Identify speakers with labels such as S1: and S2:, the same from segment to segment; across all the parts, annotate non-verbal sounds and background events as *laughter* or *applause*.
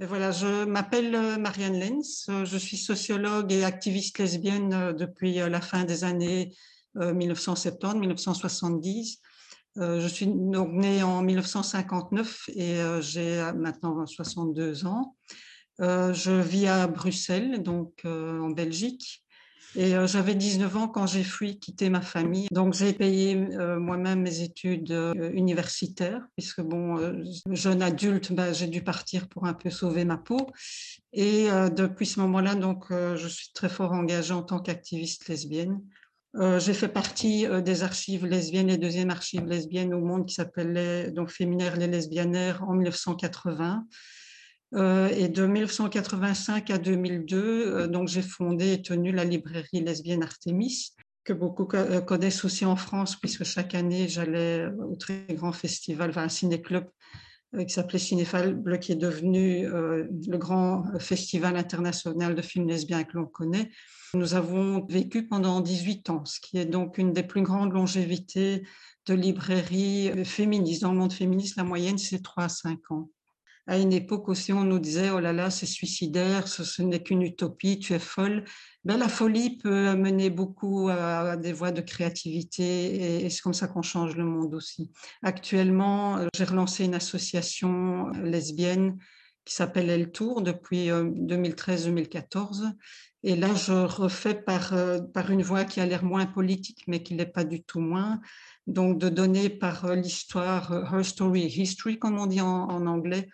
S1: Et voilà, je m'appelle euh, Marianne Lenz, euh, je suis sociologue et activiste lesbienne euh, depuis la fin des années 1970-1970. Je suis donc née en 1959 et j'ai maintenant 62 ans. Je vis à Bruxelles, donc en Belgique. Et euh, j'avais 19 ans quand j'ai fui quitter ma famille. Donc j'ai payé euh, moi-même mes études euh, universitaires, puisque bon, jeune adulte, bah, j'ai dû partir pour un peu sauver ma peau. Et depuis ce moment-là, donc je suis très fort engagée en tant qu'activiste lesbienne. j'ai fait partie des archives lesbiennes, les deuxièmes archives lesbiennes au monde qui s'appelaient donc les lesbiennaires en 1980. Euh, et de 1985 à 2002, euh, donc j'ai fondé et tenu la librairie lesbienne Artemis, que beaucoup euh, connaissent aussi en France, puisque chaque année j'allais au très grand festival, enfin un ciné-club qui s'appelait Cinéfal, qui est devenu le grand festival international de films lesbiens que l'on connaît. Nous avons vécu pendant 18 ans, ce qui est donc une des plus grandes longévités de librairie féministe. Dans le monde féministe, la moyenne, c'est 3 à 5 ans à une époque aussi, on nous disait, oh là là, c'est suicidaire, ce, n'est qu'une utopie, tu es folle. Ben, la folie peut amener beaucoup à, des voies de créativité et, c'est comme ça qu'on change le monde aussi. Actuellement, euh, j'ai relancé une association lesbienne qui s'appelle El Tour depuis 2013-2014. Euh, et là, je refais par, euh, par une voie qui a l'air moins politique, mais qui n'est pas du tout moins. Donc, de donner par l'histoire, her story, history, comme on dit en anglais,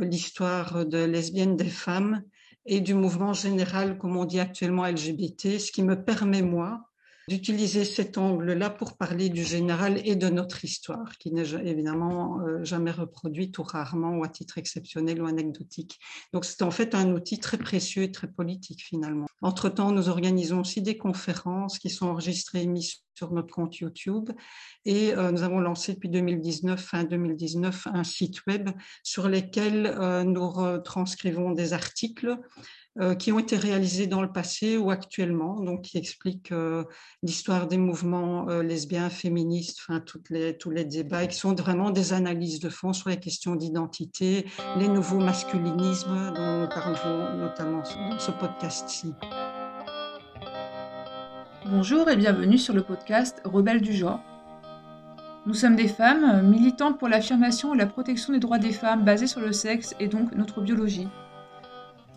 S1: l'histoire de lesbiennes des femmes et du mouvement général, comme on dit actuellement LGBT, ce qui me permet, moi, d'utiliser cet angle-là pour parler du général et de notre histoire, qui n'est évidemment euh, jamais reproduite ou rarement ou à titre exceptionnel ou anecdotique. Donc c'est en fait un outil très précieux et très politique finalement. Entre-temps, nous organisons aussi des conférences qui sont enregistrées et mises sur notre compte YouTube et euh, nous avons lancé depuis 2019, fin 2019, un site web sur lequel euh, nous retranscrivons des articles qui ont été réalisés dans le passé ou actuellement, donc qui expliquent euh, l'histoire des mouvements euh, lesbiens, féministes, toutes les, tous les débats, et qui sont vraiment des analyses de fond sur les questions d'identité, les nouveaux masculinismes dont nous parlerons notamment dans ce podcast-ci.
S2: Bonjour et bienvenue sur le podcast Rebelles du genre. Nous sommes des femmes militantes pour l'affirmation et la protection des droits des femmes basés sur le sexe et donc notre biologie.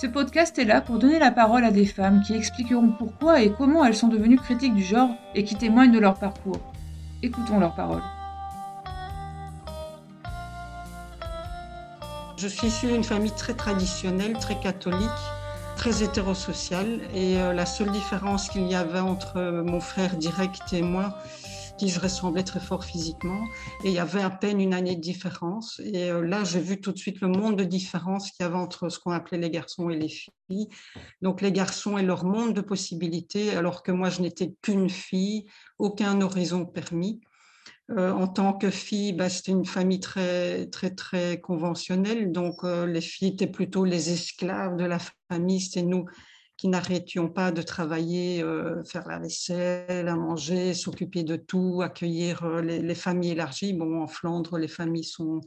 S2: Ce podcast est là pour donner la parole à des femmes qui expliqueront pourquoi et comment elles sont devenues critiques du genre et qui témoignent de leur parcours. Écoutons leurs paroles.
S1: Je suis issue d'une famille très traditionnelle, très catholique, très hétérosociale. Et euh, la seule différence qu'il y avait entre mon frère direct et moi, qui je ressemblais très fort physiquement. Et il y avait à peine une année de différence. Et euh, là, j'ai vu tout de suite le monde de différence qu'il y avait entre ce qu'on appelait les garçons et les filles. Donc les garçons et leur monde de possibilités, alors que moi, je n'étais qu'une fille, aucun horizon permis. Euh, en tant que fille, bah, c'était une famille très, très, très conventionnelle. Donc, euh, les filles étaient plutôt les esclaves de la famille. C'était nous qui n'arrêtions pas de travailler, euh, faire la vaisselle, à manger, s'occuper de tout, accueillir euh, les, familles élargies. Bon, en Flandre, les familles sont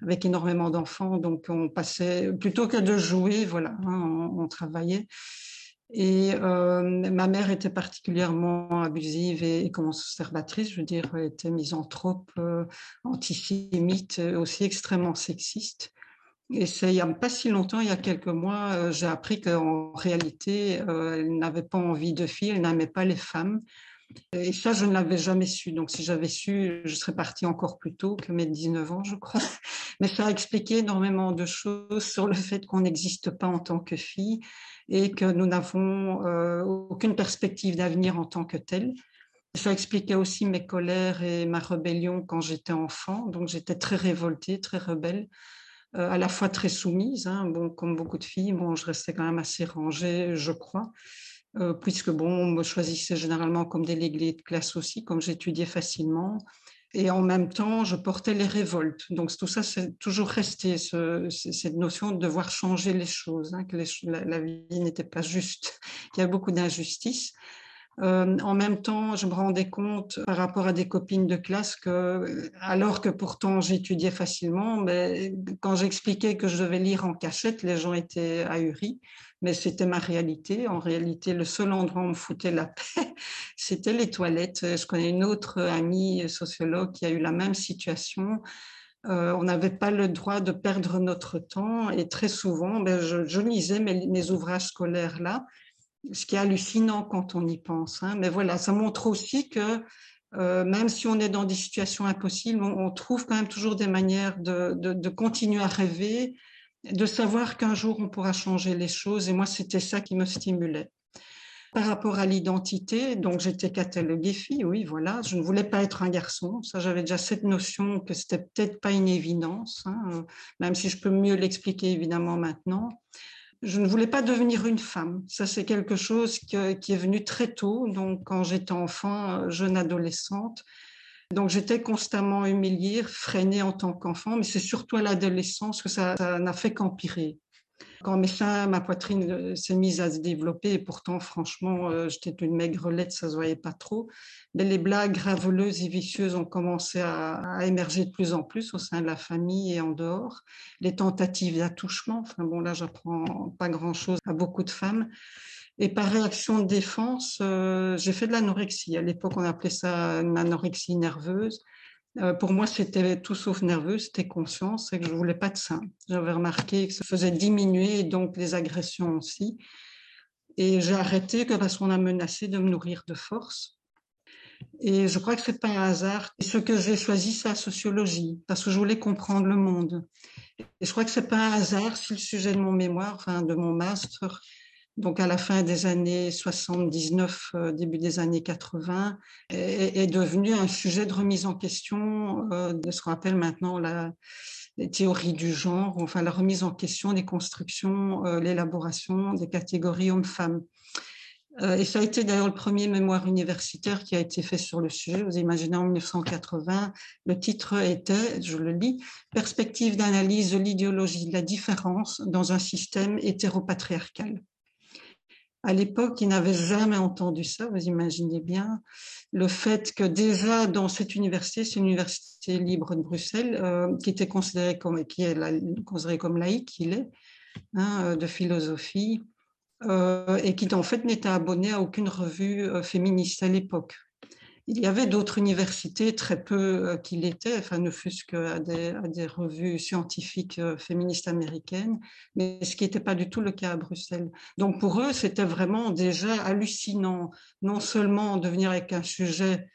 S1: avec énormément d'enfants, donc on passait, plutôt que de jouer, voilà, hein, on, travaillait. Et euh, ma mère était particulièrement abusive et, conservatrice, je veux dire, était misanthrope, antisémite, aussi extrêmement sexiste. Et c'est il n'y a pas si longtemps, il y a quelques mois, euh, j'ai appris qu'en réalité, euh, elle n'avait pas envie de filles, elle n'aimait pas les femmes. Et ça, je ne l'avais jamais su. Donc, si j'avais su, je serais partie encore plus tôt que mes 19 ans, je crois. *laughs* Mais ça a expliqué énormément de choses sur le fait qu'on n'existe pas en tant que fille et que nous n'avons euh, aucune perspective d'avenir en tant que telle. Ça expliquait aussi mes colères et ma rébellion quand j'étais enfant. Donc, j'étais très révoltée, très rebelle. À la fois très soumise. Hein. bon, comme beaucoup de filles, bon, je restais quand même assez rangée, je crois. puisque bon, on me choisissait généralement comme déléguée de classe aussi, comme j'étudiais facilement. Et en même temps, je portais les révoltes. Donc tout ça, c'est toujours resté, cette notion de devoir changer les choses, hein, que la, vie n'était pas juste, *laughs* qu'il y a beaucoup d'injustices. Euh, en même temps, je me rendais compte par rapport à des copines de classe que, alors que pourtant j'étudiais facilement, mais quand j'expliquais que je devais lire en cachette, les gens étaient ahuris. Mais c'était ma réalité. En réalité, le seul endroit où on me foutait la *laughs* paix, c'était les toilettes. Je connais une autre amie sociologue qui a eu la même situation. Euh, on n'avait pas le droit de perdre notre temps et très souvent, ben, je, lisais mes ouvrages scolaires là ce qui est hallucinant quand on y pense. Hein. Mais voilà, ça montre aussi que euh, même si on est dans des situations impossibles, on, trouve quand même toujours des manières de, continuer à rêver, de savoir qu'un jour on pourra changer les choses. Et moi, c'était ça qui me stimulait. Par rapport à l'identité, donc j'étais cataloguée fille, oui, voilà. Je ne voulais pas être un garçon. Ça, j'avais déjà cette notion que c'était peut-être pas une évidence, hein, même si je peux mieux l'expliquer évidemment maintenant je ne voulais pas devenir une femme. Ça, c'est quelque chose qui est venu très tôt, donc quand j'étais enfant, euh, jeune adolescente. Donc j'étais constamment humiliée, freinée en tant qu'enfant, mais c'est surtout à l'adolescence que ça n'a fait qu'empirer. Quand mes seins, ma poitrine euh, s'est mise à se développer, et pourtant, franchement, euh, j'étais une maigrelette, ça se voyait pas trop. Mais les blagues graveleuses et vicieuses ont commencé à, émerger de plus en plus au sein de la famille et en dehors. Les tentatives d'attouchement, enfin bon, là, j'apprends pas grand-chose à beaucoup de femmes. Et par réaction de défense, euh, j'ai fait de l'anorexie. À l'époque, on appelait ça une anorexie nerveuse. Euh, pour moi, c'était tout sauf nerveux, c'était conscience, c'est que je voulais pas de ça. J'avais remarqué que ça faisait diminuer donc les agressions aussi. Et j'ai arrêté parce qu'on a menacé de me nourrir de force. Et je crois que c'est pas un hasard. Et ce que j'ai choisi, c'est la sociologie, parce que je voulais comprendre le monde. Et je crois que c'est pas un hasard si le sujet de mon mémoire, enfin de mon master, donc à la fin des années 79, euh, début des années 80, est, devenu un sujet de remise en question euh, de ce qu'on appelle maintenant la, théorie du genre, enfin la remise en question des constructions, euh, l'élaboration des catégories hommes-femmes. et ça a été d'ailleurs le premier mémoire universitaire qui a été fait sur le sujet. Vous imaginez en 1980, le titre était, je le lis, Perspective d'analyse de l'idéologie de la différence dans un système hétéropatriarcal. À l'époque, ils n'avaient jamais entendu ça, vous imaginez bien. Le fait que déjà dans cette université, c'est une université libre de Bruxelles, euh, qui était considérée comme, qui est considérée comme laïque, il est, hein, euh, de philosophie, euh, et qui en fait n'était abonné à aucune revue féministe à l'époque. Il y avait d'autres universités, très peu euh, qui l'étaient, enfin ne fût-ce qu'à des, à des revues scientifiques euh, féministes américaines, mais ce qui n'était pas du tout le cas à Bruxelles. Donc pour eux, c'était vraiment déjà hallucinant, non seulement de venir avec un sujet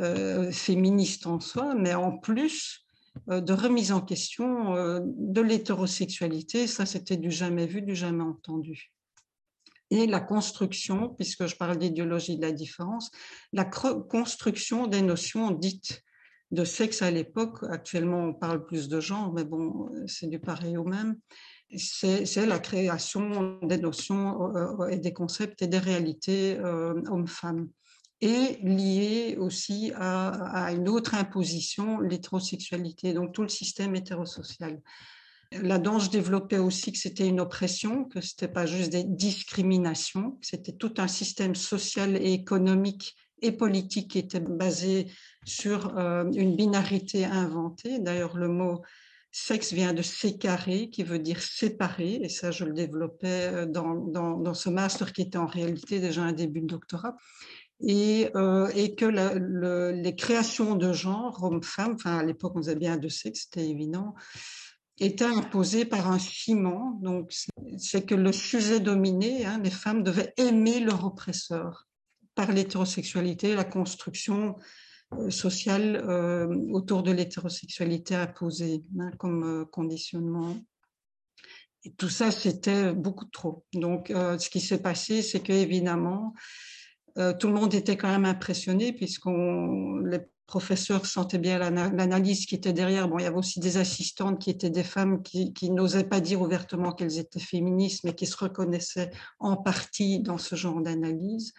S1: euh, féministe en soi, mais en plus de remise en question de l'hétérosexualité. Ça, c'était du jamais vu, du jamais entendu et la construction, puisque je parle d'idéologie de la différence, la construction des notions dites de sexe à l'époque. Actuellement, on parle plus de genre, mais bon, c'est du pareil au même. C'est la création des notions euh, et des concepts et des réalités euh, hommes-femmes et lié aussi à, à, une autre imposition, l'hétérosexualité, donc tout le système hétérosocial. Là-dedans, je développais aussi que c'était une oppression, que ce n'était pas juste des discriminations, que c'était tout un système social et économique et politique qui était basé sur euh, une binarité inventée. D'ailleurs, le mot sexe vient de sécaré, qui veut dire séparer, et ça, je le développais euh, dans, dans, ce master qui était en réalité déjà un début de doctorat. Et, euh, et que les créations de genre, homme-femme, enfin à l'époque on faisait bien de sexe, c'était évident, était imposé par un ciment. Donc, c'est que le sujet dominé, hein, les femmes devaient aimer leur oppresseur par l'hétérosexualité, la construction euh, sociale euh, autour de l'hétérosexualité imposée hein, comme euh, conditionnement. Et tout ça, c'était beaucoup trop. Donc, ce qui s'est passé, c'est que évidemment, tout le monde était quand même impressionné puisqu'on les professeurs sentaient bien l'analyse qui était derrière. Bon, il y avait aussi des assistantes qui étaient des femmes qui, n'osaient pas dire ouvertement qu'elles étaient féministes, mais qui se reconnaissaient en partie dans ce genre d'analyse.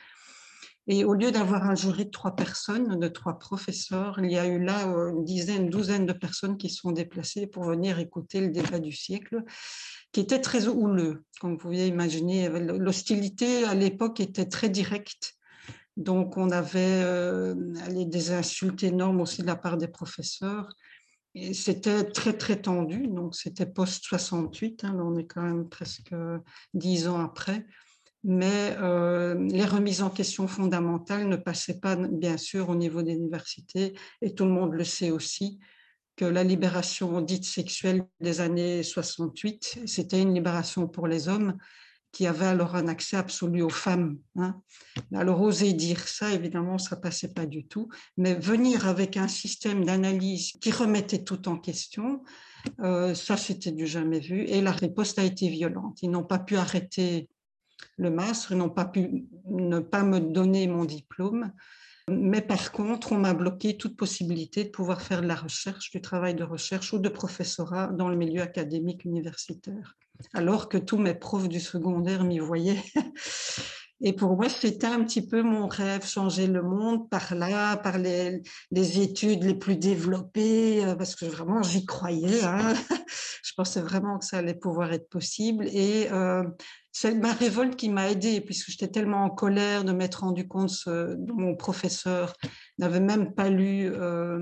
S1: Et au lieu d'avoir un jury de trois personnes, de trois professeurs, il y a eu là euh, une dizaine, une douzaine de personnes qui sont déplacées pour venir écouter le débat du siècle, qui était très houleux. Comme vous pouvez imaginer, l'hostilité à l'époque était très directe. Donc on avait euh, des insultes énormes aussi de la part des professeurs. Et c'était très, très tendu. Donc, c'était post-68. Hein, là, on est quand même presque dix ans après mais euh, les remises en question fondamentales ne passaient pas, bien sûr, au niveau des universités, et tout le monde le sait aussi, que la libération dite sexuelle des années 68, c'était une libération pour les hommes qui avaient alors un accès absolu aux femmes. Hein. Alors, oser dire ça, évidemment, ça passait pas du tout, mais venir avec un système d'analyse qui remettait tout en question, euh, ça, c'était du jamais vu, et la riposte a été violente. Ils n'ont pas pu arrêter le master, ils n'ont pas pu ne pas me donner mon diplôme. Mais par contre, on m'a bloqué toute possibilité de pouvoir faire de la recherche, du travail de recherche ou de professorat dans le milieu académique universitaire. Alors que tous mes profs du secondaire m'y voyaient. *laughs* Et pour moi, c'était un petit peu mon rêve, changer le monde par là, par les, études les plus développées, euh, parce que vraiment, j'y croyais. Hein. *laughs* Je pensais vraiment que ça allait pouvoir être possible. Et euh, c'est ma révolte qui m'a aidée, puisque j'étais tellement en colère de m'être rendu compte que mon professeur n'avait même pas lu euh,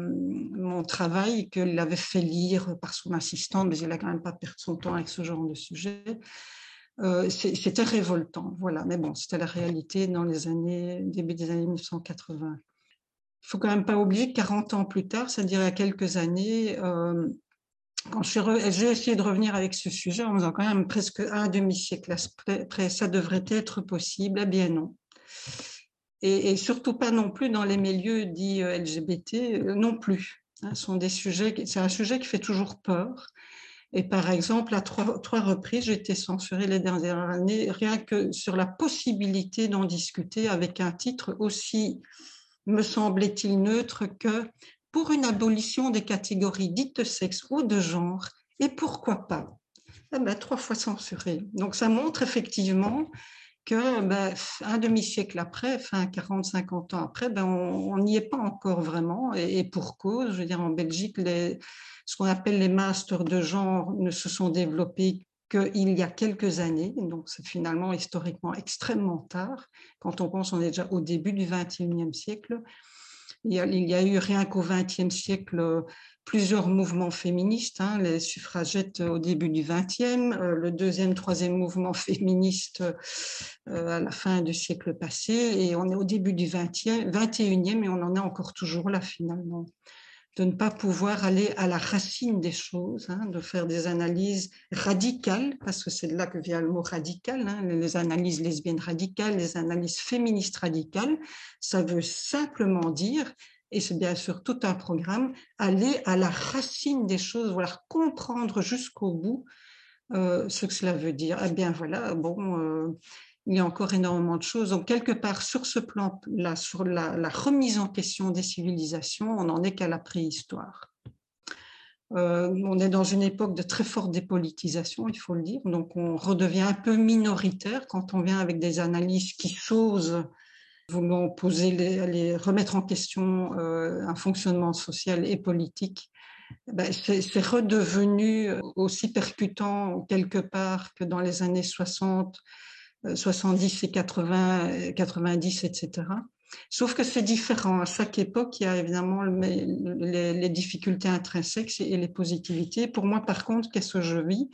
S1: mon travail, qu'il l'avait fait lire par son assistante, mais il n'a quand même pas perdu son temps avec ce genre de sujet. Euh, c'était révoltant, voilà. Mais bon, c'était la réalité dans les années, début des années 1980. Il faut quand même pas oublier que 40 ans plus tard, c'est-à-dire il y a quelques années, euh, quand j'ai essayé de revenir avec ce sujet en faisant quand même presque un demi-siècle après, ça devrait être possible, eh bien non. Et, surtout pas non plus dans les milieux dits euh, LGBT, non plus. Hein, sont des sujets, c'est un sujet qui fait toujours peur. Et par exemple, à trois, reprises, j'ai été censurée les dernières années, rien que sur la possibilité d'en discuter avec un titre aussi, me semblait-il, neutre que pour une abolition des catégories dites de sexe ou de genre, et pourquoi pas? Eh ben, Trois fois censuré. Donc ça montre effectivement que ben, un demi-siècle après, enfin 40-50 ans après, ben, on n'y est pas encore vraiment, et, pour cause. Je veux dire, en Belgique, ce qu'on appelle les masters de genre ne se sont développés qu'il y a quelques années, donc c'est finalement historiquement extrêmement tard. Quand on pense, on est déjà au début du XXIe siècle. Il y, a, eu rien qu'au XXe siècle plusieurs mouvements féministes, hein, les suffragettes au début du XXe, euh, le deuxième, troisième mouvement *laughs* féministe euh, à la fin du siècle passé, et on est au début du XXIe, et on en est encore toujours là finalement de ne pas pouvoir aller à la racine des choses, hein, de faire des analyses radicales, parce que c'est de là que vient le mot radical, hein, les analyses lesbiennes radicales, les analyses féministes radicales, ça veut simplement dire, et c'est bien sûr tout un programme, aller à la racine des choses, vouloir comprendre jusqu'au bout euh, ce que cela veut dire. Eh bien voilà, bon, euh, il y a encore énormément de choses. Donc, quelque part, sur ce plan-là, sur la, remise en question des civilisations, on n'en est qu'à la préhistoire. Euh, on est dans une époque de très forte dépolitisation, il faut le dire. Donc, on redevient un peu minoritaire quand on vient avec des analyses qui s'osent voulant poser les, remettre en question euh, un fonctionnement social et politique. Ben, c'est redevenu aussi percutant quelque part que dans les années 60 70 et 80, 90, etc. Sauf que c'est différent. À chaque époque, il y a évidemment les, difficultés intrinsèques et les positivités. Pour moi, par contre, qu'est-ce que je vis?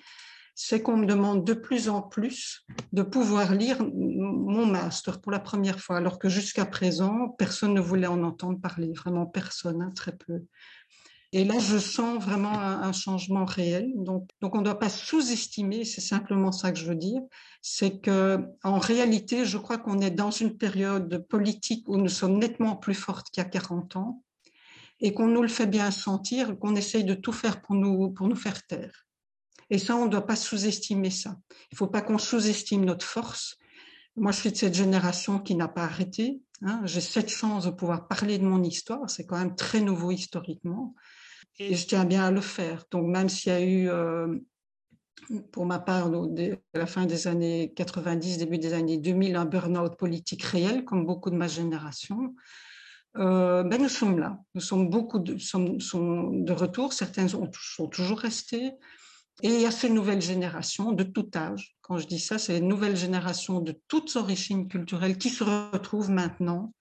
S1: C'est qu'on me demande de plus en plus de pouvoir lire mon master pour la première fois, alors que jusqu'à présent, personne ne voulait en entendre parler, vraiment personne, hein, très peu. Et là, je sens vraiment un, changement réel. Donc, on ne doit pas sous-estimer, c'est simplement ça que je veux dire, c'est que en réalité, je crois qu'on est dans une période politique où nous sommes nettement plus fortes qu'il y a 40 ans et qu'on nous le fait bien sentir, qu'on essaye de tout faire pour nous, pour nous faire taire. Et ça, on ne doit pas sous-estimer ça. Il ne faut pas qu'on sous-estime notre force. Moi, je suis de cette génération qui n'a pas arrêté. Hein. J'ai cette chance de pouvoir parler de mon histoire, c'est quand même très nouveau historiquement, et je tiens bien à le faire. Donc même s'il y a eu, euh, pour ma part, à la fin des années 90, début des années 2000, un burn-out politique réel, comme beaucoup de ma génération, euh, ben nous sommes là. Nous sommes beaucoup de, sommes, de retour. Certains sont, toujours restés. Et il y a ces nouvelles générations de tout âge. Quand je dis ça, c'est les nouvelles générations de toutes origines culturelles qui se retrouvent maintenant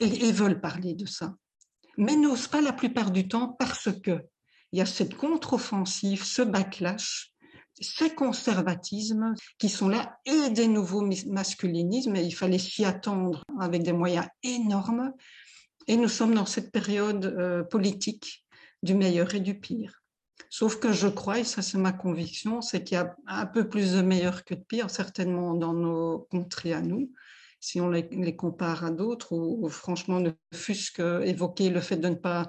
S1: et, veulent parler de ça. Mais n'osent pas la plupart du temps parce que il y a cette contre-offensive, ce backlash, ces conservatismes qui sont là et des nouveaux masculinismes et il fallait s'y attendre avec des moyens énormes. Et nous sommes dans cette période euh, politique du meilleur et du pire. Sauf que je crois, et ça c'est ma conviction, c'est qu'il y a un peu plus de meilleur que de pire, certainement dans nos contrées à nous, si on les, compare à d'autres, ou, franchement ne fût-ce qu'évoquer le fait de ne pas,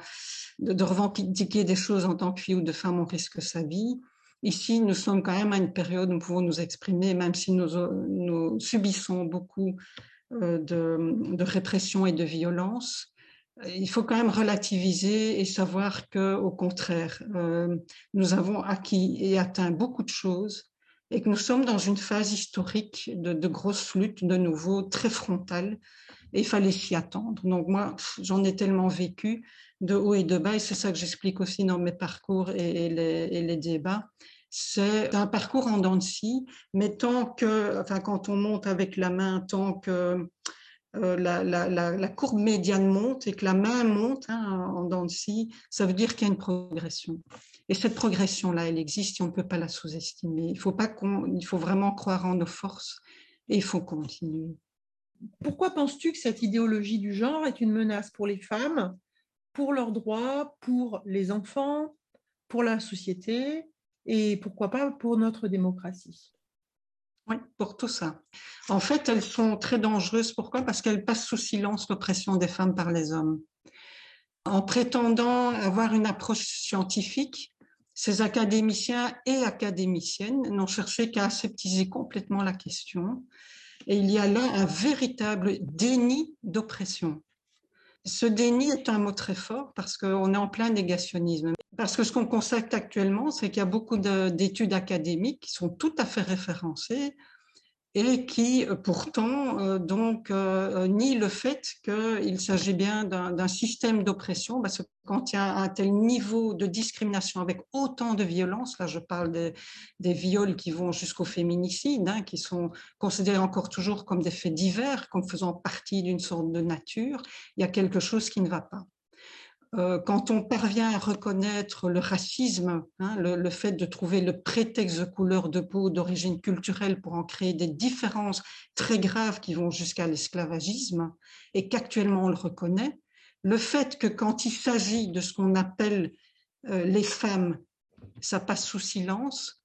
S1: de, revendiquer des choses en tant que fille ou de femme, on risque sa vie. Ici, nous sommes quand même à une période où nous pouvons nous exprimer, même si nous, nous subissons beaucoup euh, de, de répression et de violence il faut quand même relativiser et savoir que, au contraire, euh, nous avons acquis et atteint beaucoup de choses et que nous sommes dans une phase historique de, grosses luttes, de nouveau très frontale, et il fallait s'y attendre. Donc moi, j'en ai tellement vécu de haut et de bas, et c'est ça que j'explique aussi dans mes parcours et, les, et les, débats. C'est un parcours en dents de scie, mais tant que, enfin, quand on monte avec la main, tant que euh, la, courbe médiane monte et que la main monte hein, en dents de scie, ça veut dire qu'il y a une progression. Et cette progression-là, elle existe et on ne peut pas la sous-estimer. Il faut, pas il faut vraiment croire en nos forces et il faut continuer.
S3: Pourquoi penses-tu que cette idéologie du genre est une menace pour les femmes, pour leurs droits, pour les enfants, pour la société et pourquoi pas pour notre démocratie?
S1: Oui, pour tout ça. En fait, elles sont très dangereuses. Pourquoi? Parce qu'elles passent sous silence l'oppression des femmes par les hommes. En prétendant avoir une approche scientifique, ces académiciens et académiciennes n'ont cherché qu'à aseptiser complètement la question. Et il y a là un véritable déni d'oppression. Ce déni est un mot très fort parce qu'on est en plein négationnisme. Parce que ce qu'on constate actuellement, c'est qu'il y a beaucoup d'études académiques qui sont tout à fait référencées et qui euh, pourtant euh, donc euh, nient le fait qu'il s'agit bien d'un système d'oppression parce que quand il y a un tel niveau de discrimination avec autant de violence, là je parle des, des viols qui vont jusqu'au féminicide, hein, qui sont considérés encore toujours comme des faits divers, comme faisant partie d'une sorte de nature, il y a quelque chose qui ne va pas. Euh, quand on parvient à reconnaître le racisme, hein, le, fait de trouver le prétexte de couleur de peau, d'origine culturelle pour en créer des différences très graves qui vont jusqu'à l'esclavagisme, et qu'actuellement on le reconnaît, le fait que quand il s'agit de ce qu'on appelle euh, les femmes, ça passe sous silence,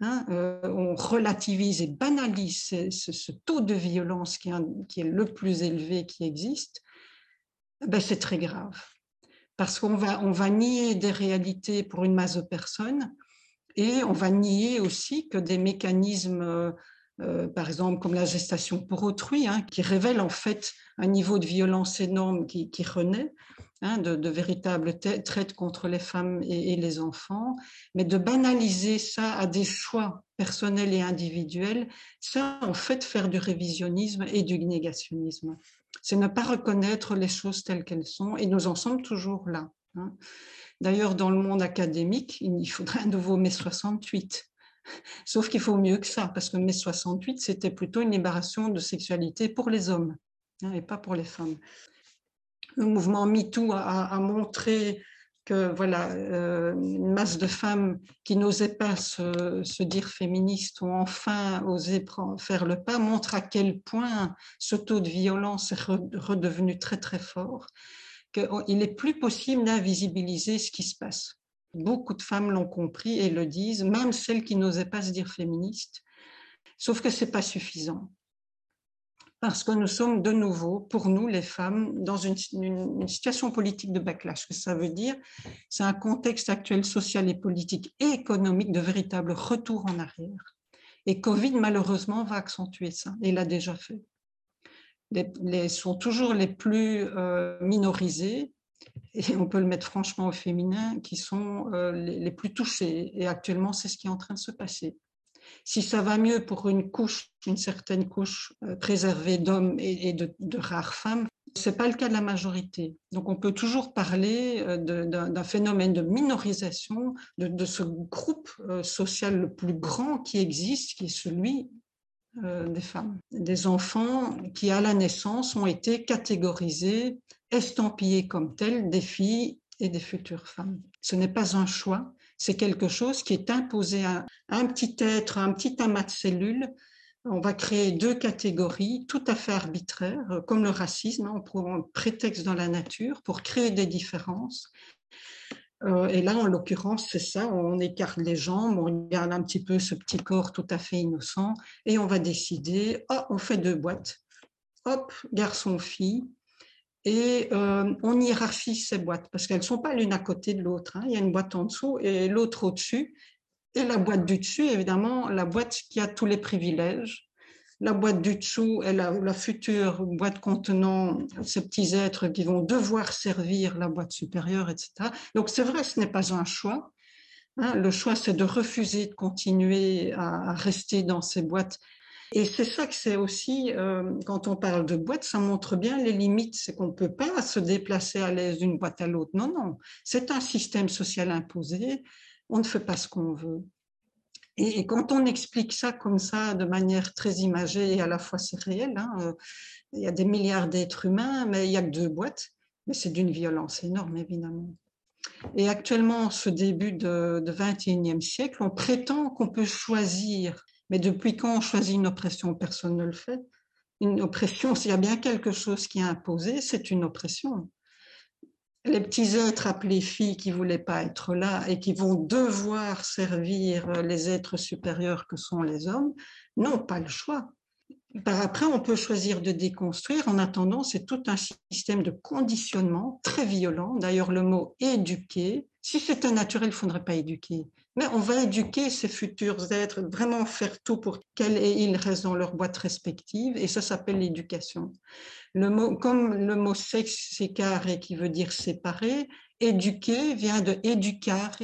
S1: hein, euh, on relativise et banalise ce, taux de violence qui est, le plus élevé qui existe, ben c'est très grave parce qu'on va, on va nier des réalités pour une masse de personnes et on va nier aussi que des mécanismes, euh, euh, par exemple comme la gestation pour autrui, hein, qui révèlent en fait un niveau de violence énorme qui, renaît, hein, de, véritables traites contre les femmes et, les enfants, mais de banaliser ça à des choix personnels et individuels, ça en fait faire du révisionnisme et du négationnisme c'est ne pas reconnaître les choses telles qu'elles sont, et nous en sommes toujours là. Hein. D'ailleurs, dans le monde académique, il faudrait un nouveau mai 68. Sauf qu'il faut mieux que ça, parce que mai 68, c'était plutôt une libération de sexualité pour les hommes, hein, et pas pour les femmes. Le mouvement MeToo a montré que voilà, euh, une masse de femmes qui n'osaient pas se, dire féministes ont enfin osé faire le pas, montre à quel point ce taux de violence est redevenu très très fort, qu'il n'est plus possible d'invisibiliser ce qui se passe. Beaucoup de femmes l'ont compris et le disent, même celles qui n'osaient pas se dire féministes. Sauf que c'est pas suffisant parce que nous sommes de nouveau, pour nous les femmes, dans une, situation politique de backlash. Ce que ça veut dire, c'est un contexte actuel social et politique et économique de véritable retour en arrière. Et Covid, malheureusement, va accentuer ça, et l'a déjà fait. les, sont toujours les plus euh, minorisés, et on peut le mettre franchement au féminin, qui sont euh, les, plus touchés. Et actuellement, c'est ce qui est en train de se passer. Si ça va mieux pour une couche, une certaine couche euh, préservée d'hommes et, de, rares femmes, ce n'est pas le cas de la majorité. Donc on peut toujours parler d'un phénomène de minorisation de, ce groupe social le plus grand qui existe, qui est celui euh, des femmes, des enfants qui à la naissance ont été catégorisés, estampillés comme tels des filles et des futures femmes. Ce n'est pas un choix, c'est quelque chose qui est imposé à un petit être, un petit amas de cellules. On va créer deux catégories tout à fait arbitraires, comme le racisme, on prend un prétexte dans la nature pour créer des différences euh, et là, en l'occurrence, c'est ça, on écarte les jambes, on regarde un petit peu ce petit corps tout à fait innocent et on va décider, oh, on fait deux boîtes, hop, garçon-fille, et euh, on hiérarchise ces boîtes parce qu'elles ne sont pas l'une à côté de l'autre. Hein. Il y a une boîte en dessous et l'autre au-dessus. Et la boîte du dessus, évidemment, la boîte qui a tous les privilèges, la boîte du dessous est la, future boîte contenant ces petits êtres qui vont devoir servir la boîte supérieure, etc. Donc c'est vrai, ce n'est pas un choix. Hein. le choix, c'est de refuser de continuer à, rester dans ces boîtes. Et c'est ça que c'est aussi, euh, quand on parle de boîte, ça montre bien les limites. C'est qu'on ne peut pas se déplacer à l'aise d'une boîte à l'autre. Non, non. C'est un système social imposé. On ne fait pas ce qu'on veut. Et, quand on explique ça comme ça, de manière très imagée, et à la fois c'est réel, hein, euh, il y a des milliards d'êtres humains, mais il n'y a que deux boîtes, mais c'est d'une violence énorme, évidemment. Et actuellement, ce début de, de 21e siècle, on prétend qu'on peut choisir, mais depuis quand on choisit une oppression, personne ne le fait. Une oppression, s'il y a bien quelque chose qui est imposé, c'est une oppression les petits êtres appelés filles qui voulaient pas être là et qui vont devoir servir les êtres supérieurs que sont les hommes n'ont pas le choix. Par après, on peut choisir de déconstruire. En attendant, c'est tout un système de conditionnement très violent. D'ailleurs, le mot éduquer, si c'était naturel, il ne faudrait pas éduquer. Mais on va éduquer ces futurs êtres, vraiment faire tout pour qu'elles restent dans leur boîte respective, et ça s'appelle l'éducation. Le mot, comme le mot sexe, c'est carré, qui veut dire séparer, éduquer vient de educare,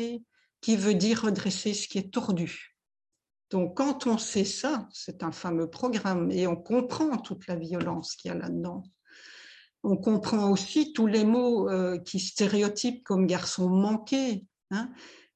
S1: qui veut dire redresser ce qui est tordu. Donc, quand on sait ça, c'est un fameux programme, et on comprend toute la violence qu'il y a là-dedans. On comprend aussi tous les mots euh, qui stéréotypent comme garçon manqué. Hein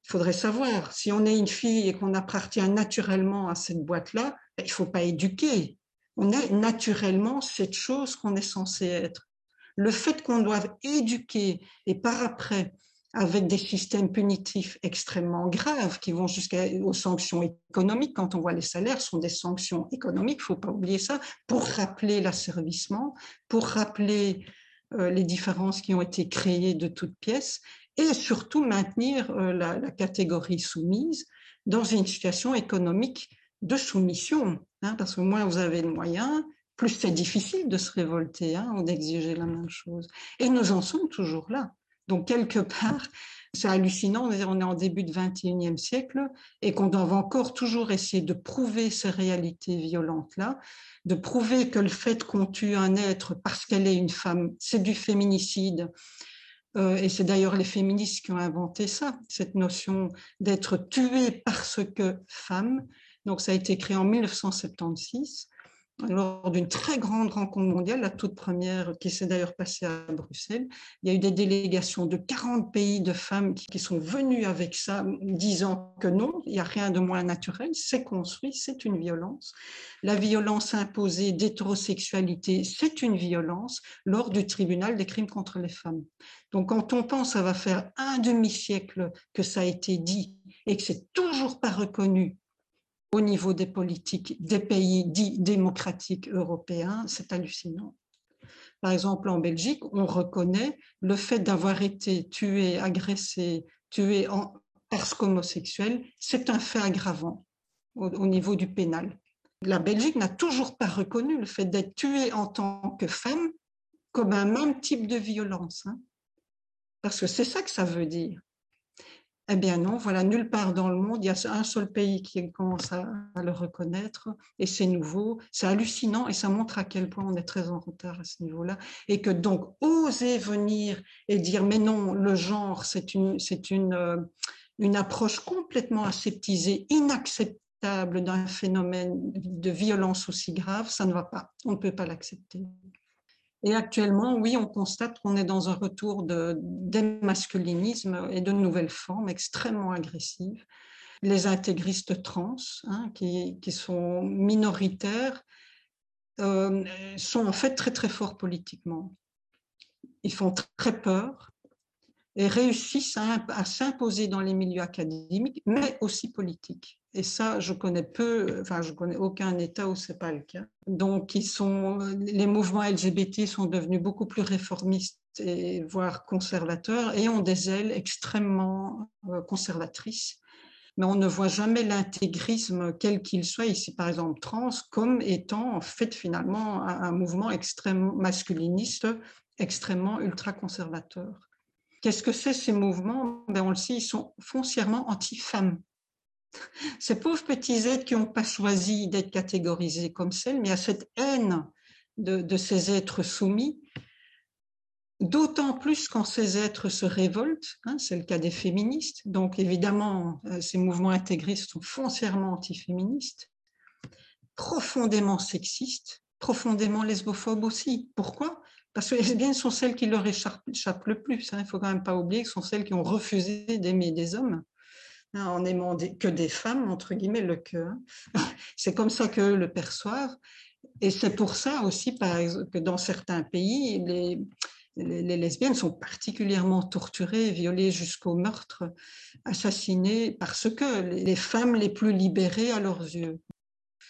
S1: il faudrait savoir, si on est une fille et qu'on appartient naturellement à cette boîte-là, ben, il ne faut pas éduquer. On est naturellement cette chose qu'on est censé être. Le fait qu'on doive éduquer et par après, avec des systèmes punitifs extrêmement graves qui vont jusqu'aux sanctions économiques, quand on voit les salaires, sont des sanctions économiques, il ne faut pas oublier ça, pour rappeler l'asservissement, pour rappeler euh, les différences qui ont été créées de toutes pièces et surtout maintenir euh, la, catégorie soumise dans une situation économique de soumission. Hein, parce que moins vous avez de moyens, plus c'est difficile de se révolter hein, d'exiger la même chose. Et nous en sommes toujours là. Donc, quelque part, c'est hallucinant, on est en début du 21e siècle et qu'on doit encore toujours essayer de prouver ces réalités violentes-là, de prouver que le fait qu'on tue un être parce qu'elle est une femme, c'est du féminicide, et c'est d'ailleurs les féministes qui ont inventé ça, cette notion d'être tuée parce que femme. Donc ça a été créé en 1976 lors d'une très grande rencontre mondiale, la toute première qui s'est d'ailleurs passée à Bruxelles. Il y a eu des délégations de 40 pays de femmes qui, sont venues avec ça, disant que non, il n'y a rien de moins naturel, c'est construit, c'est une violence. La violence imposée d'hétérosexualité, c'est une violence lors du tribunal des crimes contre les femmes. Donc quand on pense, ça va faire un demi-siècle que ça a été dit et que c'est toujours pas reconnu au niveau des politiques des pays dits démocratiques européens, c'est hallucinant. Par exemple, en Belgique, on reconnaît le fait d'avoir été tué, agressé, tué parce qu'homosexuel, c'est un fait aggravant au, niveau du pénal. La Belgique n'a toujours pas reconnu le fait d'être tué en tant que femme comme un même type de violence. Hein. parce que c'est ça que ça veut dire. Eh bien non, voilà, nulle part dans le monde, il y a un seul pays qui commence à, le reconnaître et c'est nouveau, c'est hallucinant et ça montre à quel point on est très en retard à ce niveau-là. Et que donc oser venir et dire mais non, le genre c'est une, euh, une approche complètement aseptisée, inacceptable d'un phénomène de violence aussi grave, ça ne va pas, on ne peut pas l'accepter. Et actuellement, oui, on constate qu'on est dans un retour de démasculinisme et de nouvelles formes extrêmement agressives. Les intégristes trans, hein, qui, sont minoritaires, euh, sont en fait très très forts politiquement. Ils font très peur et réussissent à, s'imposer dans les milieux académiques, mais aussi politiques. Et ça, je connais peu, enfin, je connais aucun État où c'est pas le cas. Donc, ils sont, les mouvements LGBT sont devenus beaucoup plus réformistes et voire conservateurs et ont des ailes extrêmement euh, conservatrices. Mais on ne voit jamais l'intégrisme, quel qu'il soit, ici par exemple trans, comme étant en fait finalement un mouvement extrêmement masculiniste, extrêmement ultra-conservateur. Qu'est-ce que c'est ces mouvements? Ben On le sait, ils sont foncièrement anti-femmes. *laughs* Ces pauvres petits êtres qui n'ont pas choisi d'être catégorisés comme celles, mais à cette haine de, ces êtres soumis, d'autant plus quand ces êtres se révoltent, hein, c'est le cas des féministes, donc évidemment euh, ces mouvements intégristes sont foncièrement antiféministes, profondément sexistes, profondément lesbophobes aussi. Pourquoi? Parce que les lesbiennes sont celles qui leur échappent, le plus. Hein. Il ne faut quand même pas oublier que ce sont celles qui ont refusé d'aimer des hommes hein, en aimant que des femmes, entre guillemets, le cœur. *laughs* C'est comme ça que le perçoivent. Et c'est pour ça aussi, que dans certains pays, les, les, lesbiennes sont particulièrement torturées, violées jusqu'au meurtre, assassinées, parce que les femmes les plus libérées à leurs yeux.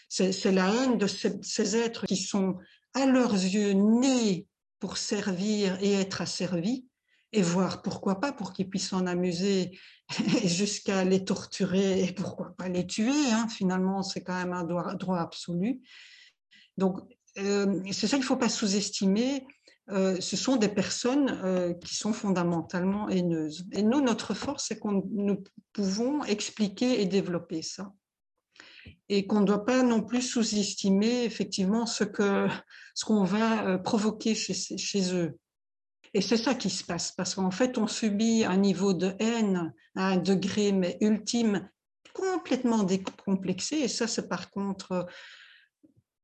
S1: C'est la haine de ces, êtres qui sont à leurs yeux nés pour servir et être asservi, et voir pourquoi pas pour qu'ils puissent s'en amuser *laughs* jusqu'à les torturer et pourquoi pas les tuer. Hein. Finalement, c'est quand même un droit, absolu. Donc, euh, c'est ça qu'il ne faut pas sous-estimer. Euh, ce sont des personnes euh, qui sont fondamentalement haineuses. Et nous, notre force, c'est qu'on nous pouvons expliquer et développer ça et qu'on ne doit pas non plus sous-estimer effectivement ce que ce qu'on va provoquer chez eux. Et c'est ça qui se passe, parce qu'en fait, on subit un niveau de haine à un degré mais ultime complètement décomplexé. Et ça, c'est par contre,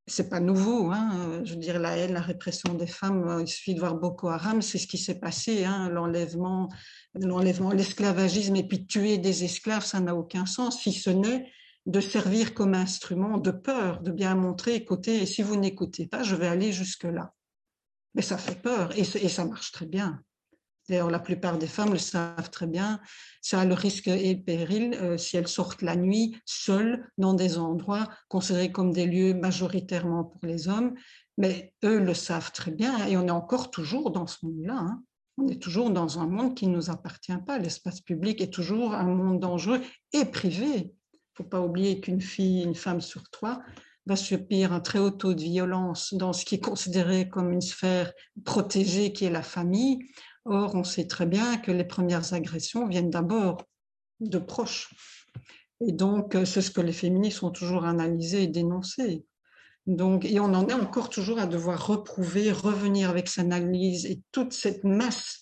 S1: c'est pas nouveau. Hein. Je veux dire, la haine, la répression des femmes, il suffit de voir Boko Haram, c'est ce qui s'est passé, hein. l'enlèvement, l'enlèvement, l'esclavagisme, et puis tuer des esclaves, ça n'a aucun sens, si ce n'est de servir comme instrument de peur, de bien montrer, écoutez, et si vous n'écoutez pas, je vais aller jusque-là. Mais ça fait peur et, ça marche très bien. D'ailleurs, la plupart des femmes le savent très bien. Ça a le risque et péril euh, si elles sortent la nuit seules dans des endroits considérés comme des lieux majoritairement pour les hommes. Mais eux le savent très bien et on est encore toujours dans ce monde-là. Hein. On est toujours dans un monde qui ne nous appartient pas. L'espace public est toujours un monde dangereux et privé faut pas oublier qu'une fille, une femme sur trois, va subir un très haut taux de violence dans ce qui est considéré comme une sphère protégée qui est la famille. Or, on sait très bien que les premières agressions viennent d'abord de proches. Et donc, c'est ce que les féministes ont toujours analysé et dénoncé. Donc, et on en est encore toujours à devoir reprouver, revenir avec cette analyse et toute cette masse euh,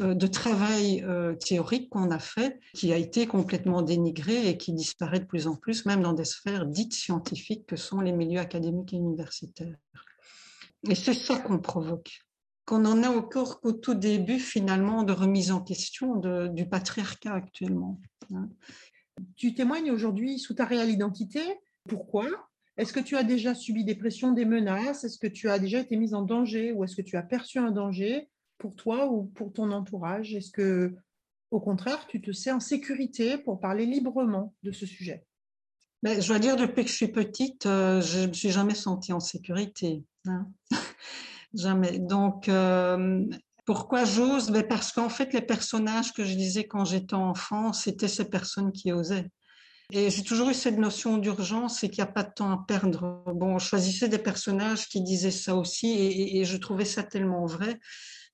S1: de travail euh, théorique qu'on a fait, qui a été complètement dénigré et qui disparaît de plus en plus, même dans des sphères dites scientifiques que sont les milieux académiques et universitaires. Et c'est ça qu'on provoque, qu'on en a encore qu'au tout début finalement de remise en question du patriarcat actuellement. Hein.
S3: Tu témoignes aujourd'hui sous ta réelle identité. Pourquoi? Est-ce que tu as déjà subi des pressions, des menaces? Est-ce que tu as déjà été mise en danger? Ou est-ce que tu as perçu un danger? Pour toi ou pour ton entourage? Est-ce que, au contraire, tu te sais en sécurité pour parler librement de ce sujet?
S1: Ben, Je dois dire, depuis que je suis petite, euh, je ne me suis jamais sentie en sécurité. Hein. *laughs* jamais. Donc, euh, pourquoi j'ose? Ben, Parce qu'en fait, les personnages que je disais quand j'étais enfant, c'était ces personnes qui osaient. Et j'ai toujours eu cette notion d'urgence et qu'il n'y a pas de temps à perdre. Bon, je choisissais des personnages qui disaient ça aussi et je trouvais ça tellement vrai.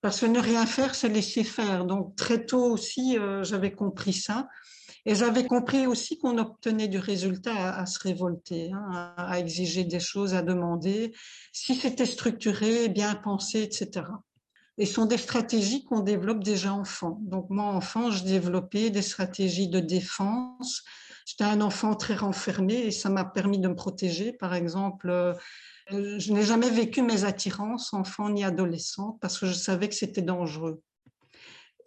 S1: Parce que ne rien faire, c'est laisser faire. Donc très tôt aussi, euh, j'avais compris ça. Et j'avais compris aussi qu'on obtenait du résultat à, se révolter, hein, à, exiger des choses, à demander, si c'était structuré, bien pensé, etc. Et ce sont des stratégies qu'on développe déjà enfant. Donc moi, enfant, je développais des stratégies de défense. J'étais un enfant très renfermé et ça m'a permis de me protéger. Par exemple, euh, je n'ai jamais vécu mes attirances, enfant ni adolescent, parce que je savais que c'était dangereux.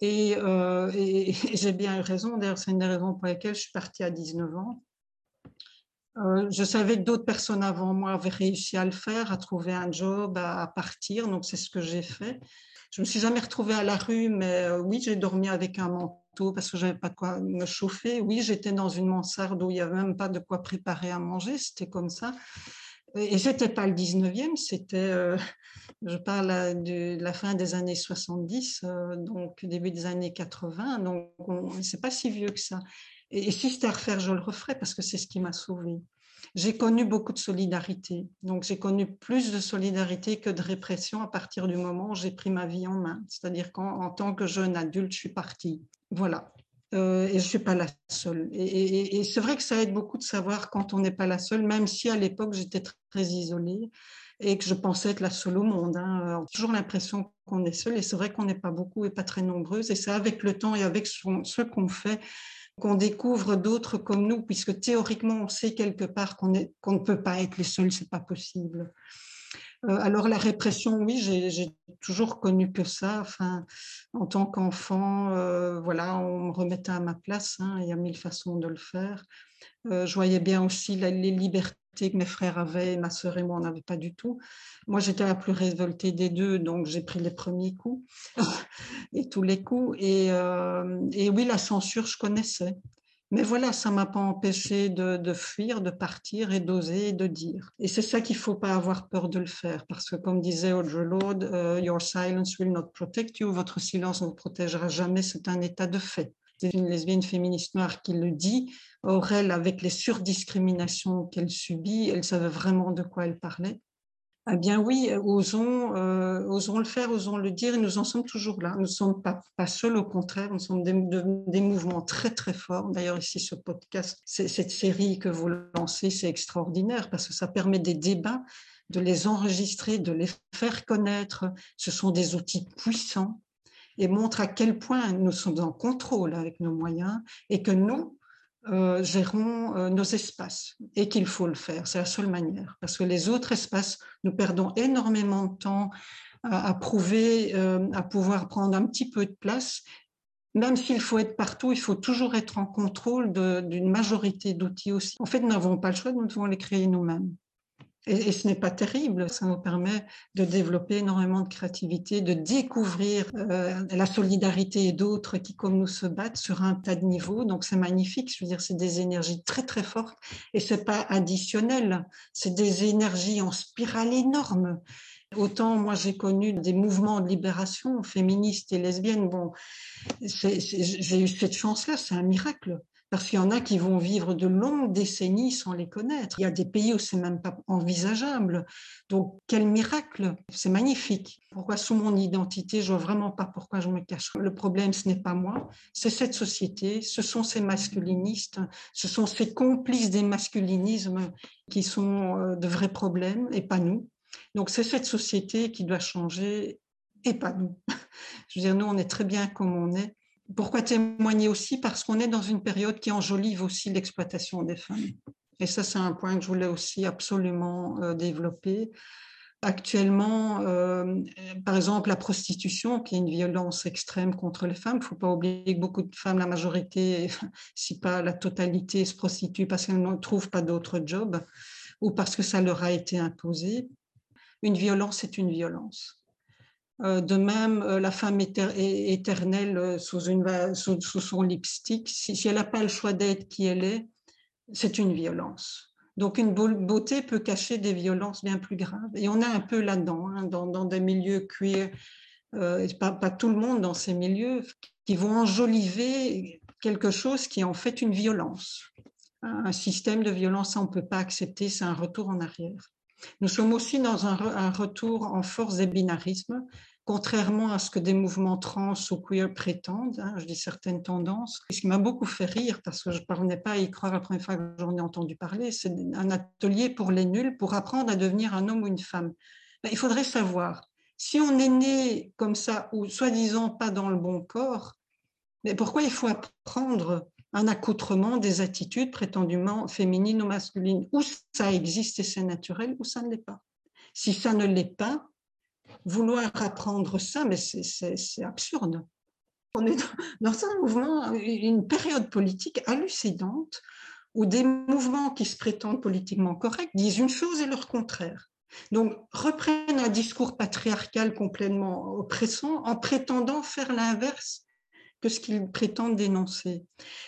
S1: Euh, et, j'ai bien eu raison, d'ailleurs c'est une des raisons pour lesquelles je suis partie à 19 ans. Euh, je savais que d'autres personnes avant moi avaient réussi à le faire, à trouver un job, à, partir, donc c'est ce que j'ai fait. Je me suis jamais retrouvée à la rue, mais euh, oui, j'ai dormi avec un manteau parce que j'avais pas de quoi me chauffer. Oui, j'étais dans une mansarde où il y avait même pas de quoi préparer à manger, c'était comme ça. Et c'était pas le 19e, c'était, euh, je parle de la fin des années 70, euh, donc début des années 80, donc c'est pas si vieux que ça. Et, si c'était à refaire, je le referais parce que c'est ce qui m'a sauvée. J'ai connu beaucoup de solidarité, donc j'ai connu plus de solidarité que de répression à partir du moment où j'ai pris ma vie en main. C'est-à-dire qu'en tant que jeune adulte, je suis partie. Voilà. Euh, et je ne suis pas la seule. Et, c'est vrai que ça aide beaucoup de savoir quand on n'est pas la seule, même si à l'époque j'étais très isolée et que je pensais être la seule au monde. Hein. Euh, toujours l'impression qu'on est seul et c'est vrai qu'on n'est pas beaucoup et pas très nombreuses. Et c'est avec le temps et avec ce qu'on fait qu'on découvre d'autres comme nous, puisque théoriquement on sait quelque part qu'on ne peut pas être les seuls, c'est pas possible. Euh, alors la répression, oui, j'ai toujours connu que ça. Enfin, en tant qu'enfant, euh, voilà, on me remettait à ma place. Hein, il y a mille façons de le faire. Euh, je voyais bien aussi les libertés que mes frères avaient, ma sœur et moi, on n'avait pas du tout. Moi, j'étais la plus révoltée des deux, donc j'ai pris les premiers coups *laughs* et tous les coups. et oui, la censure, je connaissais. Mais voilà, ça m'a pas empêché de, fuir, de partir et d'oser de dire. Et c'est ça qu'il faut pas avoir peur de le faire, parce que comme disait Audre Lorde, euh, Your silence will not protect you, votre silence ne vous protégera jamais, c'est un état de fait. C'est une lesbienne féministe noire qui le dit. Or, avec les surdiscriminations qu'elle subit, elle savait vraiment de quoi elle parlait. Eh bien oui, osons, euh, osons le faire, osons le dire, et nous en sommes toujours là. Nous ne sommes pas, pas seuls, au contraire, nous sommes des, des mouvements très très forts. D'ailleurs, ici, ce podcast, cette série que vous lancez, c'est extraordinaire parce que ça permet des débats, de les enregistrer, de les faire connaître. Ce sont des outils puissants et montrent à quel point nous sommes en contrôle avec nos moyens et que nous, euh, gérons euh, nos espaces et qu'il faut le faire. C'est la seule manière. Parce que les autres espaces, nous perdons énormément de temps à, prouver, euh, à pouvoir prendre un petit peu de place. Même s'il faut être partout, il faut toujours être en contrôle d'une majorité d'outils aussi. En fait, nous n'avons pas le choix, nous devons les créer nous-mêmes. Et, ce n'est pas terrible, ça nous permet de développer énormément de créativité, de découvrir euh, la solidarité et d'autres qui, comme nous, se battent sur un tas de niveaux. Donc c'est magnifique, je veux dire, c'est des énergies très très fortes et c'est pas additionnel, c'est des énergies en spirale énorme. Autant moi j'ai connu des mouvements de libération féministes et lesbiennes, bon, j'ai eu cette chance-là, c'est un miracle parce qu'il y en a qui vont vivre de longues décennies sans les connaître. Il y a des pays où c'est même pas envisageable. Donc, quel miracle C'est magnifique. Pourquoi sous mon identité Je vois vraiment pas pourquoi je me cache. Le problème, ce n'est pas moi, c'est cette société, ce sont ces masculinistes, ce sont ces complices des masculinismes qui sont euh, de vrais problèmes et pas nous. Donc, c'est cette société qui doit changer et pas nous. *laughs* Je veux dire, nous, on est très bien comme on est. Pourquoi témoigner aussi? Parce qu'on est dans une période qui enjolive aussi l'exploitation des femmes. Et ça, c'est un point que je voulais aussi absolument euh, développer. Actuellement, euh, par exemple, la prostitution, qui est une violence extrême contre les femmes, il ne faut pas oublier que beaucoup de femmes, la majorité, *laughs* si pas la totalité, se prostituent parce qu'elles ne trouvent pas d'autre job ou parce que ça leur a été imposé. Une violence est une violence. Euh, de même, euh, la femme éternelle euh, sous, son lipstick, si, elle n'a pas le choix d'être qui elle est, c'est une violence. Donc une beauté peut cacher des violences bien plus graves. Et on est un peu là-dedans, hein, dans, des milieux queer, pas, pas, tout le monde dans ces milieux, qui vont enjoliver quelque chose qui est en fait une violence. Un système de violence, on ne peut pas accepter, c'est un retour en arrière. Nous sommes aussi dans un, retour en force des binarismes, contrairement à ce que des mouvements trans ou queer prétendent, hein, je dis certaines tendances. Ce qui m'a beaucoup fait rire, parce que je ne parvenais pas à y croire la première fois que j'en ai entendu parler, c'est un atelier pour les nuls pour apprendre à devenir un homme ou une femme. Ben, il faudrait savoir, si on est né comme ça, ou soi-disant pas dans le bon corps, mais pourquoi il faut apprendre un accoutrement des attitudes prétendument féminines ou masculines Ou ça existe et c'est naturel, ou ça ne l'est pas. Si ça ne l'est pas, vouloir apprendre ça, mais c'est absurde. On est dans un mouvement, une période politique hallucinante où des mouvements qui se prétendent politiquement corrects disent une chose et leur contraire. Donc, reprennent un discours patriarcal complètement oppressant en prétendant faire l'inverse que ce qu'ils prétendent dénoncer.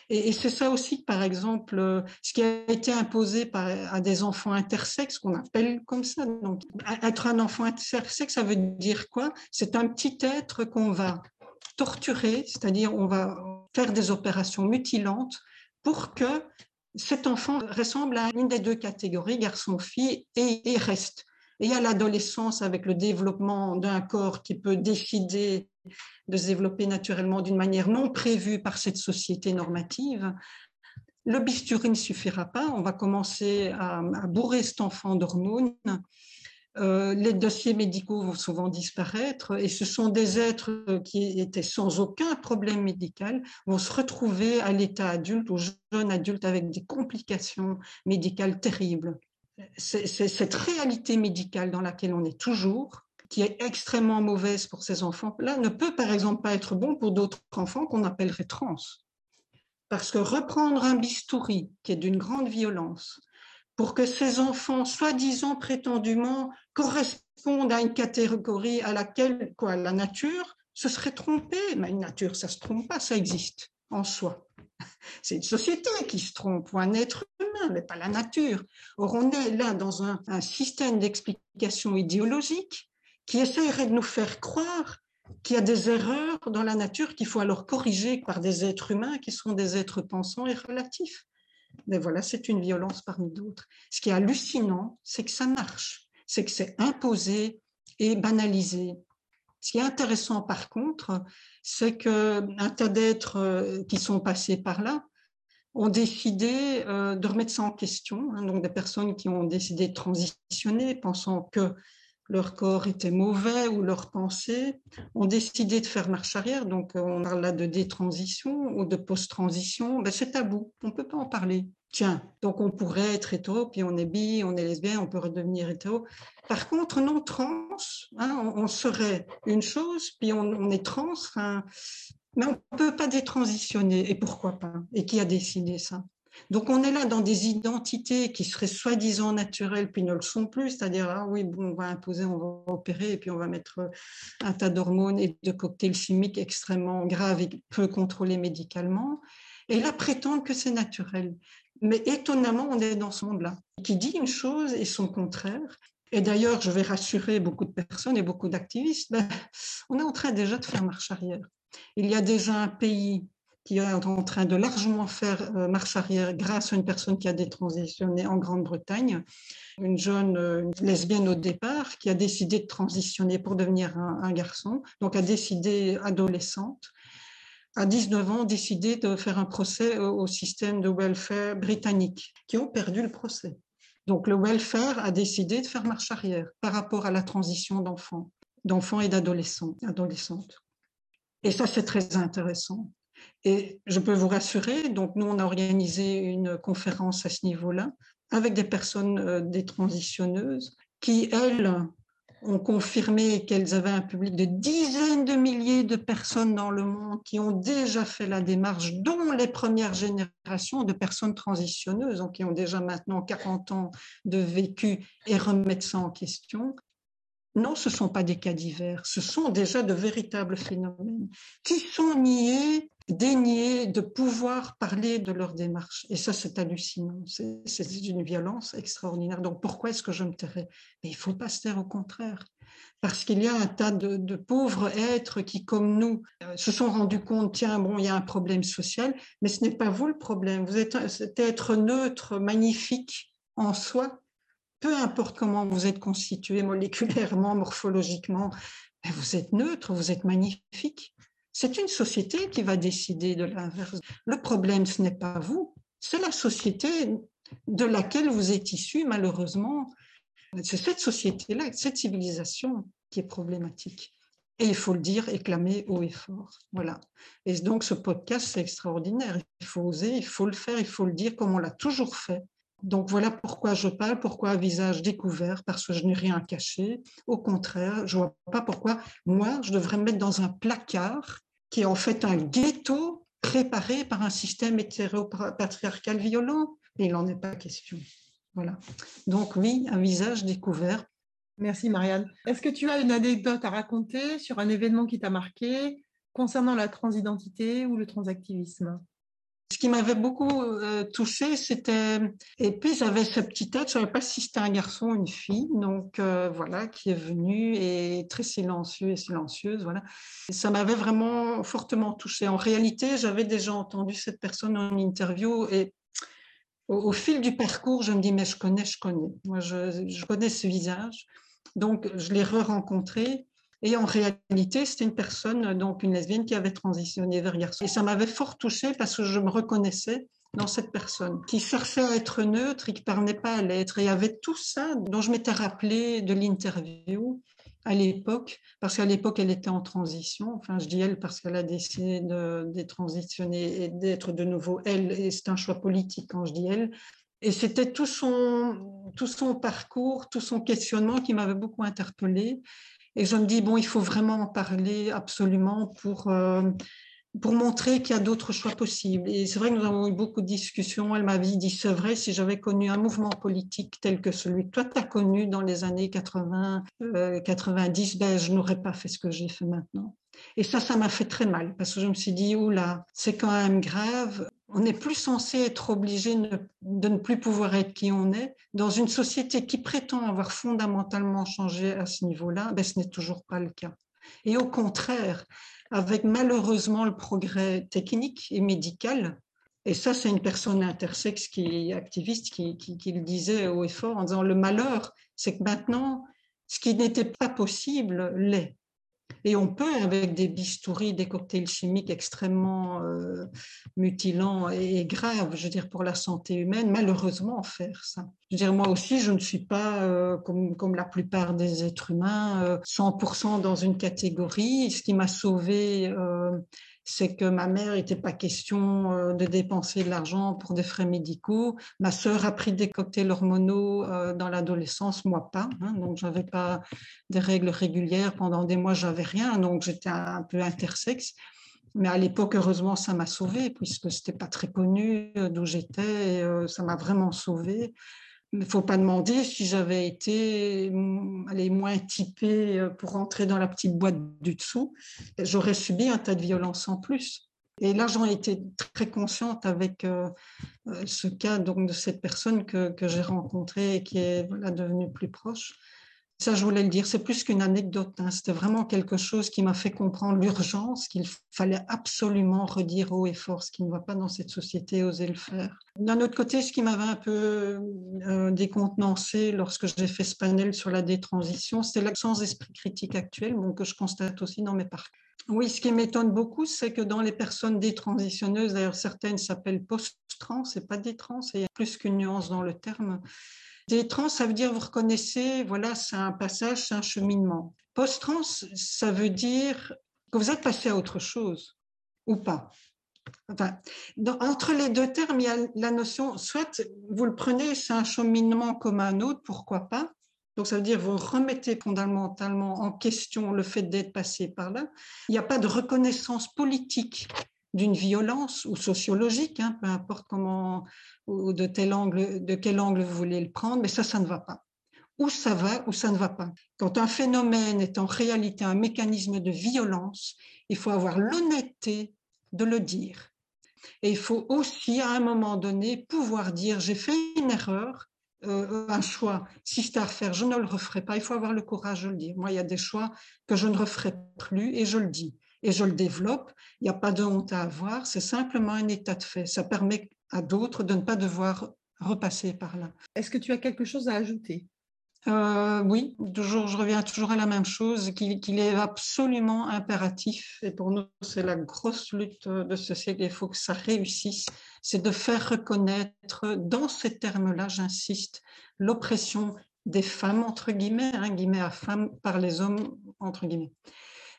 S1: Et, c'est ça aussi, par exemple, ce qui a été imposé à des enfants intersexes, qu'on appelle comme ça. Donc, être un enfant intersexe, ça veut dire quoi? C'est un petit être qu'on va torturer, c'est-à-dire on va faire des opérations mutilantes pour que cet enfant ressemble à une des deux catégories, garçon-fille, et, et reste. Et à l'adolescence, avec le développement d'un corps qui peut décider de se développer naturellement d'une manière non prévue par cette société normative, le bistouri ne suffira pas. On va commencer à, bourrer cet enfant d'hormones. Euh, les dossiers médicaux vont souvent disparaître et ce sont des êtres qui étaient sans aucun problème médical vont se retrouver à l'état adulte ou jeune adulte avec des complications médicales terribles. C'est cette réalité médicale dans laquelle on est toujours qui est extrêmement mauvaise pour ces enfants-là, ne peut par exemple pas être bon pour d'autres enfants qu'on appellerait trans. Parce que reprendre un bistouri qui est d'une grande violence, pour que ces enfants, soi-disant prétendument, correspondent à une catégorie à laquelle quoi, la nature se serait trompée. Mais une nature, ça se trompe pas, ça existe en soi. *laughs* C'est une société qui se trompe, ou un être humain, mais pas la nature. Or, on est là dans un, un système d'explication idéologique qui essaierait de nous faire croire qu'il y a des erreurs dans la nature qu'il faut alors corriger par des êtres humains qui sont des êtres pensants et relatifs. Mais voilà, c'est une violence parmi d'autres. Ce qui est hallucinant, c'est que ça marche, c'est que c'est imposé et banalisé. Ce qui est intéressant par contre, c'est qu'un tas d'êtres euh, qui sont passés par là ont décidé euh, de remettre ça en question. Hein. donc des personnes qui ont décidé de transitionner, pensant que leur corps était mauvais ou leurs pensées ont décidé de faire marche arrière. Donc, euh, on parle là de détransition ou de post-transition. Ben, c'est tabou. On ne peut pas en parler. Tiens, donc on pourrait être hétéro, puis on est bi, on est lesbien, on peut redevenir hétéro. Par contre, non trans, hein, on, serait une chose, puis on, est trans, mais on ne peut pas détransitionner. Et pourquoi pas? Et qui a décidé ça? Donc on est là dans des identités qui seraient soi-disant naturelles puis ne le sont plus, c'est-à-dire ah oui bon on va imposer, on va opérer et puis on va mettre euh, un tas d'hormones et de cocktails chimiques extrêmement graves et peu contrôlés médicalement, et là prétendre que c'est naturel. Mais étonnamment on est dans ce monde-là qui dit une chose et son contraire. Et d'ailleurs, je vais rassurer beaucoup de personnes et beaucoup d'activistes, ben, on est en train déjà de faire marche arrière. Il y a déjà un pays qui est en train de largement faire euh, marche arrière grâce à une personne qui a détransitionné en Grande-Bretagne, une jeune euh, lesbienne au départ qui a décidé de transitionner pour devenir un, garçon, donc a décidé adolescente, à 19 ans, décidé de faire un procès au, système de welfare britannique, qui ont perdu le procès. Donc le welfare a décidé de faire marche arrière par rapport à la transition d'enfants, d'enfants et d'adolescents, adolescentes. Et ça, c'est très intéressant. Et je peux vous rassurer, donc nous, on a organisé une conférence à ce niveau-là avec des personnes euh, des transitionneuses qui, elles, ont confirmé qu'elles avaient un public de dizaines de milliers de personnes dans le monde qui ont déjà fait la démarche, dont les premières générations de personnes transitionneuses, donc qui ont déjà maintenant 40 ans de vécu et remettent ça en question. Non, ce ne sont pas des cas divers, ce sont déjà de véritables phénomènes qui sont niés dénier de pouvoir parler de leur démarche. Et ça, c'est hallucinant. C'est une violence extraordinaire. Donc, pourquoi est-ce que je me tairais? Mais il ne faut pas se taire au contraire. Parce qu'il y a un tas de, pauvres êtres qui, comme nous, euh, se sont rendus compte, tiens, bon, il y a un problème social, mais ce n'est pas vous le problème. Vous êtes cet être neutre, magnifique en soi, peu importe comment vous êtes constitué moléculairement, morphologiquement, vous êtes neutre, vous êtes magnifique. C'est une société qui va décider de l'inverse. Le problème, ce n'est pas vous, c'est la société de laquelle vous êtes issu, malheureusement. C'est cette société-là, cette civilisation qui est problématique. Et il faut le dire et clamer haut et fort. Voilà. Et donc, ce podcast, c'est extraordinaire. Il faut oser, il faut le faire, il faut le dire comme on l'a toujours fait. Donc, voilà pourquoi je parle, pourquoi visage découvert, parce que je n'ai rien caché. Au contraire, je vois pas pourquoi moi, je devrais me mettre dans un placard qui est en fait un ghetto préparé par un système hétéro-patriarcal violent. Il n'en est pas question. Voilà. Donc, oui, un visage découvert
S3: Merci Marianne. Est-ce que tu as une anecdote à raconter sur un événement qui t'a marqué concernant la transidentité ou le transactivisme?
S1: Ce qui m'avait beaucoup euh, touchée, c'était et puis j'avais ce petit tête, je ne savais pas si c'était un garçon ou une fille, donc euh, voilà, qui est venu et très silencieux et silencieuse, voilà. ça m'avait vraiment fortement touchée. En réalité, j'avais déjà entendu cette personne en interview et au, fil du parcours, je me dis mais je connais, je connais. Moi, je, je connais ce visage. Donc, je l'ai re-rencontré. Et en réalité, c'était une personne, donc une lesbienne, qui avait transitionné vers garçon. Et ça m'avait fort touchée parce que je me reconnaissais dans cette personne qui cherchait à être neutre et qui ne pas à l'être. Et il y avait tout ça dont je m'étais rappelé de l'interview à l'époque, parce qu'à l'époque, elle était en transition. Enfin, je dis elle parce qu'elle a décidé de, de transitionner et d'être de nouveau elle. Et c'est un choix politique quand je dis elle. Et c'était tout son, tout son parcours, tout son questionnement qui m'avait beaucoup interpellée. Et je me dis, bon, il faut vraiment en parler absolument pour, euh, pour montrer qu'il y a d'autres choix possibles. Et c'est vrai que nous avons eu beaucoup de discussions. Elle m'avait dit, c'est vrai, si j'avais connu un mouvement politique tel que celui que toi, tu as connu dans les années 80, 90, euh, ben, je n'aurais pas fait ce que j'ai fait maintenant. Et ça, ça m'a fait très mal parce que je me suis dit, oula, c'est quand même grave. On n'est plus censé être obligé de ne plus pouvoir être qui on est. Dans une société qui prétend avoir fondamentalement changé à ce niveau-là, ben, ce n'est toujours pas le cas. Et au contraire, avec malheureusement le progrès technique et médical, et ça, c'est une personne intersexe qui est activiste qui, qui, qui le disait haut et fort en disant le malheur, c'est que maintenant, ce qui n'était pas possible l'est. Et on peut, avec des bistouris, des cocktails chimiques extrêmement euh, mutilants et, graves, je veux dire, pour la santé humaine, malheureusement faire ça. Je veux dire, moi aussi, je ne suis pas, euh, comme, comme, la plupart des êtres humains, 100% euh, dans une catégorie. Ce qui m'a sauvé c'est que ma mère n'était pas question euh, de dépenser de l'argent pour des frais médicaux. Ma sœur a pris des cocktails hormonaux euh, dans l'adolescence, moi pas. Hein, donc j'avais pas des règles régulières pendant des mois, j'avais rien. Donc j'étais un peu intersexe. Mais à l'époque, heureusement, ça m'a sauvée puisque c'était pas très connu euh, d'où j'étais. ça m'a vraiment sauvée. Il ne faut pas demander si j'avais été mm, moins typée euh, pour rentrer dans la petite boîte du dessous, j'aurais subi un tas de violences en plus. Et là, j'en ai été très consciente avec euh, euh, ce cas donc, de cette personne que, que j'ai rencontrée et qui est devenue plus proche. Ça, je voulais le dire, c'est plus qu'une anecdote. Hein. C'était vraiment quelque chose qui m'a fait comprendre l'urgence, qu'il fallait absolument redire haut et fort ce qui ne va pas dans cette société, oser le faire. D'un autre côté, ce qui m'avait un peu euh, décontenancé lorsque j'ai fait ce panel sur la détransition, c'était l'absence d'esprit critique actuel, que je constate aussi dans mes parcours. Oui, ce qui m'étonne beaucoup, c'est que dans les personnes détransitionneuses, d'ailleurs certaines s'appellent post-trans, c'est pas des trans, il y a plus qu'une nuance dans le terme, Détrans, ça veut dire, vous reconnaissez, voilà, c'est un passage, c'est un cheminement. Post-trans, ça veut dire que vous êtes passé à autre chose ou pas. Enfin, entre les deux termes, il y a la notion, soit vous le prenez, c'est un cheminement comme un autre, pourquoi pas. Donc, ça veut dire vous remettez fondamentalement en question le fait d'être passé par là. Il n'y a pas de reconnaissance politique d'une violence ou sociologique, hein, peu importe comment ou de, tel angle, de quel angle vous voulez le prendre, mais ça, ça ne va pas. Ou ça va ou ça ne va pas. Quand un phénomène est en réalité un mécanisme de violence, il faut avoir l'honnêteté de le dire. Et il faut aussi, à un moment donné, pouvoir dire j'ai fait une erreur, euh, un choix. Si c'est à refaire, je ne le referai pas. Il faut avoir le courage de le dire. Moi, il y a des choix que je ne referai plus et je le dis et je le développe. Il n'y a pas de honte à avoir, c'est simplement un état de fait. Ça permet à d'autres de ne pas devoir repasser par là.
S3: Est-ce que tu as quelque chose à ajouter?
S1: Euh, oui, toujours, je reviens toujours à la même chose, qu'il est absolument impératif, et pour nous, c'est la grosse lutte de ce siècle, il faut que ça réussisse, c'est de faire reconnaître, dans ces termes-là, j'insiste, l'oppression des femmes, entre guillemets, hein, guillemets à femmes, par les hommes, entre guillemets.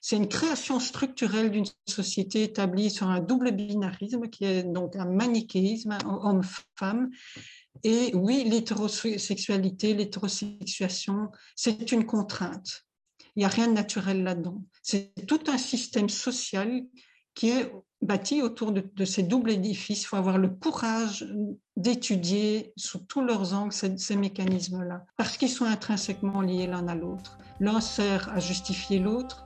S1: C'est une création structurelle d'une société établie sur un double binarisme qui est donc un manichéisme homme-femme et oui, l'hétérosexualité, l'hétérosexuation, c'est une contrainte. Il n'y a rien de naturel là-dedans. C'est tout un système social qui est bâti autour de, ces doubles édifices. Il faut avoir le courage d'étudier sous tous leurs angles ces, mécanismes-là, parce qu'ils sont intrinsèquement liés l'un à l'autre. L'un sert à justifier l'autre